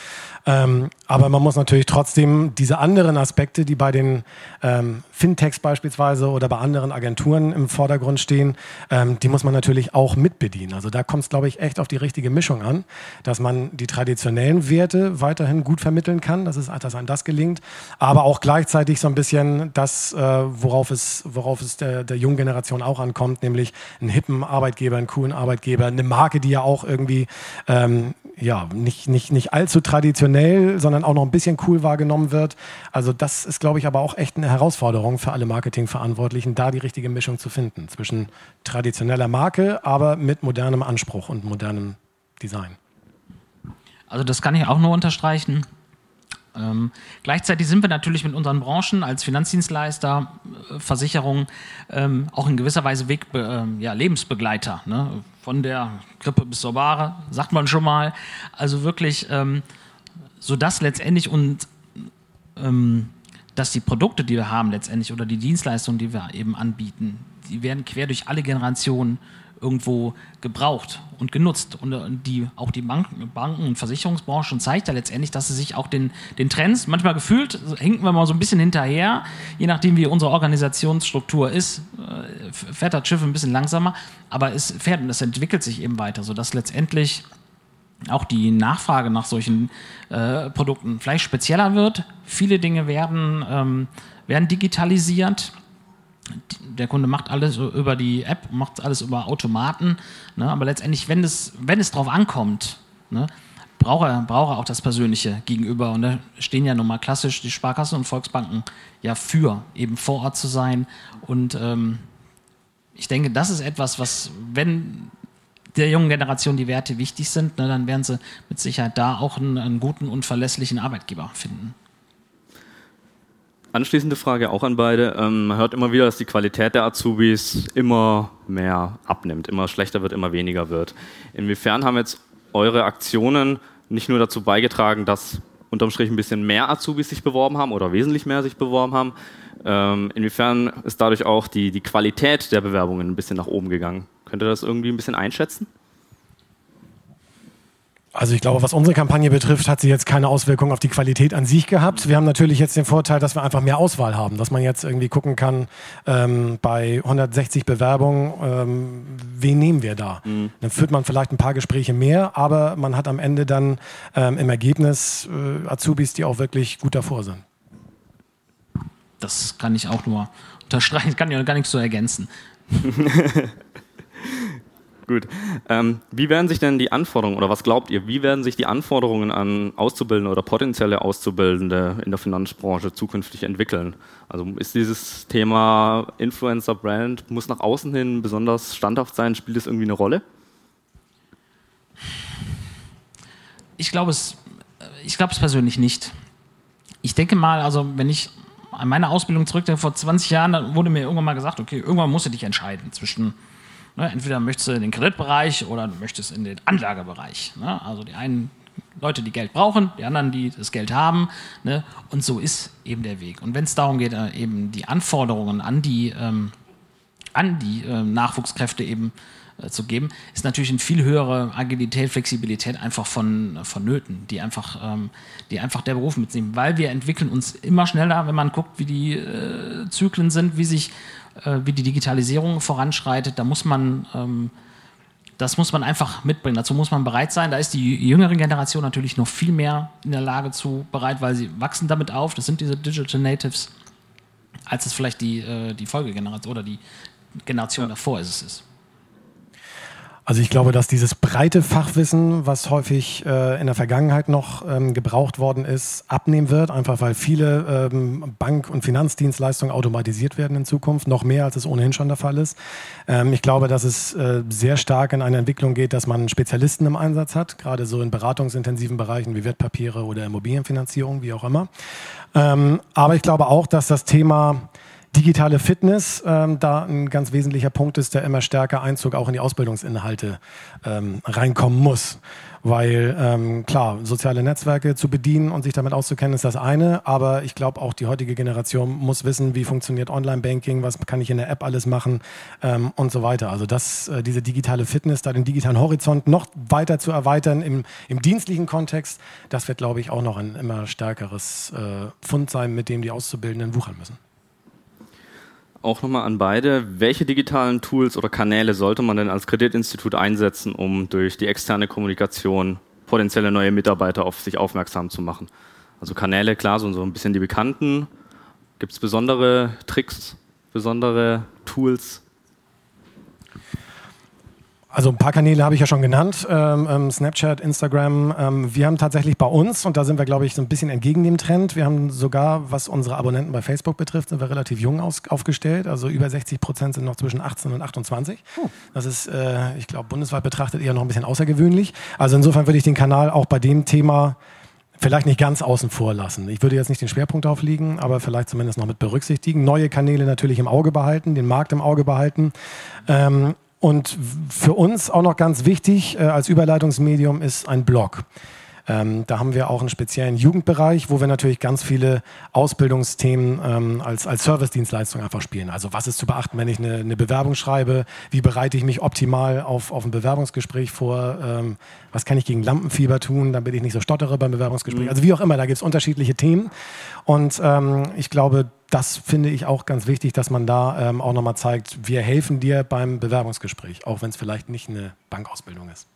Ähm, aber man muss natürlich trotzdem diese anderen Aspekte, die bei den ähm, Fintechs beispielsweise oder bei anderen Agenturen im Vordergrund stehen, ähm, die muss man natürlich auch mitbedienen. Also da kommt es, glaube ich, echt auf die richtige Mischung an, dass man die traditionellen Werte weiterhin gut vermitteln kann, dass, es, dass einem das gelingt, aber auch gleichzeitig so ein bisschen das, äh, worauf es, worauf es der, der jungen Generation auch ankommt, nämlich einen hippen Arbeitgeber, einen coolen Arbeitgeber, eine Marke, die ja auch irgendwie ähm, ja, nicht, nicht, nicht allzu traditionell, sondern auch noch ein bisschen cool wahrgenommen wird. Also das ist, glaube ich, aber auch echt eine Herausforderung für alle Marketingverantwortlichen, da die richtige Mischung zu finden zwischen traditioneller Marke, aber mit modernem Anspruch und modernem Design. Also das kann ich auch nur unterstreichen. Ähm, gleichzeitig sind wir natürlich mit unseren Branchen als Finanzdienstleister, äh, Versicherung ähm, auch in gewisser Weise Weg, äh, ja, Lebensbegleiter. Ne? Von der Grippe bis zur Ware, sagt man schon mal. Also wirklich, ähm, sodass letztendlich und ähm, dass die Produkte, die wir haben letztendlich oder die Dienstleistungen, die wir eben anbieten, die werden quer durch alle Generationen irgendwo gebraucht und genutzt. Und äh, die, auch die Banken, und Versicherungsbranche zeigt ja letztendlich, dass sie sich auch den, den Trends, manchmal gefühlt, hinken wir mal so ein bisschen hinterher, je nachdem wie unsere Organisationsstruktur ist, äh, fährt das Schiff ein bisschen langsamer, aber es fährt und es entwickelt sich eben weiter, sodass letztendlich auch die Nachfrage nach solchen äh, Produkten vielleicht spezieller wird. Viele Dinge werden, ähm, werden digitalisiert der Kunde macht alles über die App, macht alles über Automaten, ne? aber letztendlich, wenn es, wenn es drauf ankommt, ne, braucht, er, braucht er auch das Persönliche gegenüber. Und da stehen ja nun mal klassisch die Sparkassen und Volksbanken ja für, eben vor Ort zu sein. Und ähm, ich denke, das ist etwas, was, wenn der jungen Generation die Werte wichtig sind, ne, dann werden sie mit Sicherheit da auch einen, einen guten und verlässlichen Arbeitgeber finden. Anschließende Frage auch an beide. Ähm, man hört immer wieder, dass die Qualität der Azubis immer mehr abnimmt, immer schlechter wird, immer weniger wird. Inwiefern haben jetzt eure Aktionen nicht nur dazu beigetragen, dass unterm Strich ein bisschen mehr Azubis sich beworben haben oder wesentlich mehr sich beworben haben? Ähm, inwiefern ist dadurch auch die, die Qualität der Bewerbungen ein bisschen nach oben gegangen? Könnt ihr das irgendwie ein bisschen einschätzen? Also ich glaube, was unsere Kampagne betrifft, hat sie jetzt keine Auswirkung auf die Qualität an sich gehabt. Wir haben natürlich jetzt den Vorteil, dass wir einfach mehr Auswahl haben, dass man jetzt irgendwie gucken kann, ähm, bei 160 Bewerbungen, ähm, wen nehmen wir da? Mhm. Dann führt man vielleicht ein paar Gespräche mehr, aber man hat am Ende dann ähm, im Ergebnis äh, Azubis, die auch wirklich gut davor sind. Das kann ich auch nur unterstreichen, kann ich gar nichts so ergänzen. Gut. Ähm, wie werden sich denn die Anforderungen oder was glaubt ihr, wie werden sich die Anforderungen an Auszubildende oder potenzielle Auszubildende in der Finanzbranche zukünftig entwickeln? Also ist dieses Thema Influencer Brand, muss nach außen hin besonders standhaft sein? Spielt das irgendwie eine Rolle? Ich glaube es, ich glaube es persönlich nicht. Ich denke mal, also wenn ich an meine Ausbildung zurückdenke, vor 20 Jahren, dann wurde mir irgendwann mal gesagt, okay, irgendwann musst du dich entscheiden zwischen Ne, entweder möchtest du in den Kreditbereich oder du möchtest in den Anlagebereich. Ne? Also die einen Leute, die Geld brauchen, die anderen, die das Geld haben. Ne? Und so ist eben der Weg. Und wenn es darum geht, äh, eben die Anforderungen an die, ähm, an die äh, Nachwuchskräfte eben äh, zu geben, ist natürlich eine viel höhere Agilität, Flexibilität einfach von, vonnöten, die einfach, ähm, die einfach der Beruf mitnehmen. Weil wir entwickeln uns immer schneller, wenn man guckt, wie die äh, Zyklen sind, wie sich äh, wie die Digitalisierung voranschreitet, da muss man, ähm, das muss man einfach mitbringen. Dazu muss man bereit sein. Da ist die jüngere Generation natürlich noch viel mehr in der Lage zu bereit, weil sie wachsen damit auf. Das sind diese Digital Natives, als es vielleicht die, äh, die Folgegeneration oder die Generation ja. davor ist. Es ist. Also ich glaube, dass dieses breite Fachwissen, was häufig äh, in der Vergangenheit noch ähm, gebraucht worden ist, abnehmen wird, einfach weil viele ähm, Bank- und Finanzdienstleistungen automatisiert werden in Zukunft, noch mehr als es ohnehin schon der Fall ist. Ähm, ich glaube, dass es äh, sehr stark in eine Entwicklung geht, dass man Spezialisten im Einsatz hat, gerade so in beratungsintensiven Bereichen wie Wertpapiere oder Immobilienfinanzierung, wie auch immer. Ähm, aber ich glaube auch, dass das Thema digitale Fitness ähm, da ein ganz wesentlicher Punkt ist, der immer stärker Einzug auch in die Ausbildungsinhalte ähm, reinkommen muss. Weil ähm, klar, soziale Netzwerke zu bedienen und sich damit auszukennen, ist das eine, aber ich glaube auch die heutige Generation muss wissen, wie funktioniert Online-Banking, was kann ich in der App alles machen ähm, und so weiter. Also das, äh, diese digitale Fitness, da den digitalen Horizont noch weiter zu erweitern im, im dienstlichen Kontext, das wird, glaube ich, auch noch ein immer stärkeres äh, Fund sein, mit dem die Auszubildenden wuchern müssen. Auch nochmal an beide. Welche digitalen Tools oder Kanäle sollte man denn als Kreditinstitut einsetzen, um durch die externe Kommunikation potenzielle neue Mitarbeiter auf sich aufmerksam zu machen? Also Kanäle, klar, so ein bisschen die bekannten. Gibt es besondere Tricks, besondere Tools? Also ein paar Kanäle habe ich ja schon genannt, ähm, ähm, Snapchat, Instagram. Ähm, wir haben tatsächlich bei uns, und da sind wir, glaube ich, so ein bisschen entgegen dem Trend, wir haben sogar, was unsere Abonnenten bei Facebook betrifft, sind wir relativ jung aus, aufgestellt. Also über 60 Prozent sind noch zwischen 18 und 28. Oh. Das ist, äh, ich glaube, bundesweit betrachtet eher noch ein bisschen außergewöhnlich. Also insofern würde ich den Kanal auch bei dem Thema vielleicht nicht ganz außen vor lassen. Ich würde jetzt nicht den Schwerpunkt darauf legen, aber vielleicht zumindest noch mit berücksichtigen. Neue Kanäle natürlich im Auge behalten, den Markt im Auge behalten. Ähm, und für uns auch noch ganz wichtig äh, als Überleitungsmedium ist ein Blog. Ähm, da haben wir auch einen speziellen Jugendbereich, wo wir natürlich ganz viele Ausbildungsthemen ähm, als, als Service-Dienstleistung einfach spielen. Also was ist zu beachten, wenn ich eine, eine Bewerbung schreibe? Wie bereite ich mich optimal auf, auf ein Bewerbungsgespräch vor? Ähm, was kann ich gegen Lampenfieber tun, damit ich nicht so stottere beim Bewerbungsgespräch? Mhm. Also wie auch immer, da gibt es unterschiedliche Themen. Und ähm, ich glaube, das finde ich auch ganz wichtig, dass man da ähm, auch nochmal zeigt, wir helfen dir beim Bewerbungsgespräch, auch wenn es vielleicht nicht eine Bankausbildung ist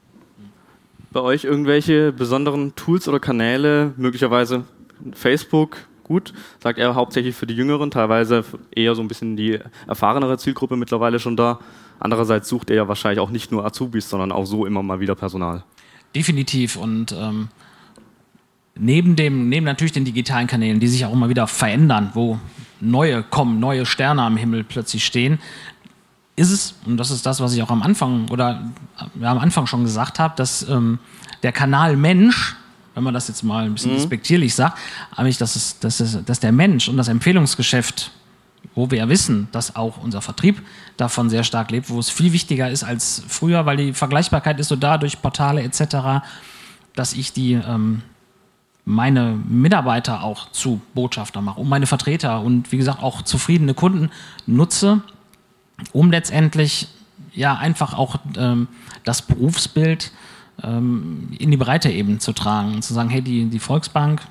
bei euch irgendwelche besonderen Tools oder Kanäle, möglicherweise Facebook, gut, sagt er hauptsächlich für die Jüngeren, teilweise eher so ein bisschen die erfahrenere Zielgruppe mittlerweile schon da. Andererseits sucht er ja wahrscheinlich auch nicht nur Azubis, sondern auch so immer mal wieder Personal. Definitiv und ähm, neben dem, neben natürlich den digitalen Kanälen, die sich auch immer wieder verändern, wo neue kommen, neue Sterne am Himmel plötzlich stehen, ist es, und das ist das, was ich auch am Anfang oder ja, am Anfang schon gesagt habe, dass ähm, der Kanal Mensch, wenn man das jetzt mal ein bisschen mhm. respektierlich sagt, nämlich dass, es, dass, es, dass der Mensch und das Empfehlungsgeschäft, wo wir ja wissen, dass auch unser Vertrieb davon sehr stark lebt, wo es viel wichtiger ist als früher, weil die Vergleichbarkeit ist so da durch Portale etc., dass ich die ähm, meine Mitarbeiter auch zu Botschafter mache und meine Vertreter und wie gesagt auch zufriedene Kunden nutze, um letztendlich ja einfach auch ähm, das Berufsbild ähm, in die Breite eben zu tragen und zu sagen, hey, die, die Volksbank,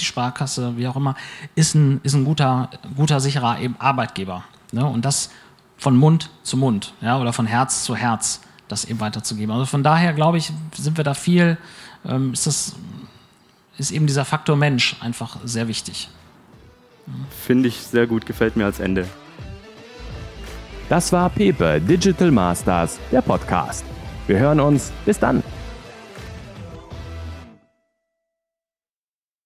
die Sparkasse, wie auch immer, ist ein, ist ein guter, guter, sicherer Arbeitgeber. Ne? Und das von Mund zu Mund ja? oder von Herz zu Herz, das eben weiterzugeben. Also von daher, glaube ich, sind wir da viel, ähm, ist, das, ist eben dieser Faktor Mensch einfach sehr wichtig. Finde ich sehr gut, gefällt mir als Ende. Das war Pepe Digital Masters, der Podcast. Wir hören uns. Bis dann.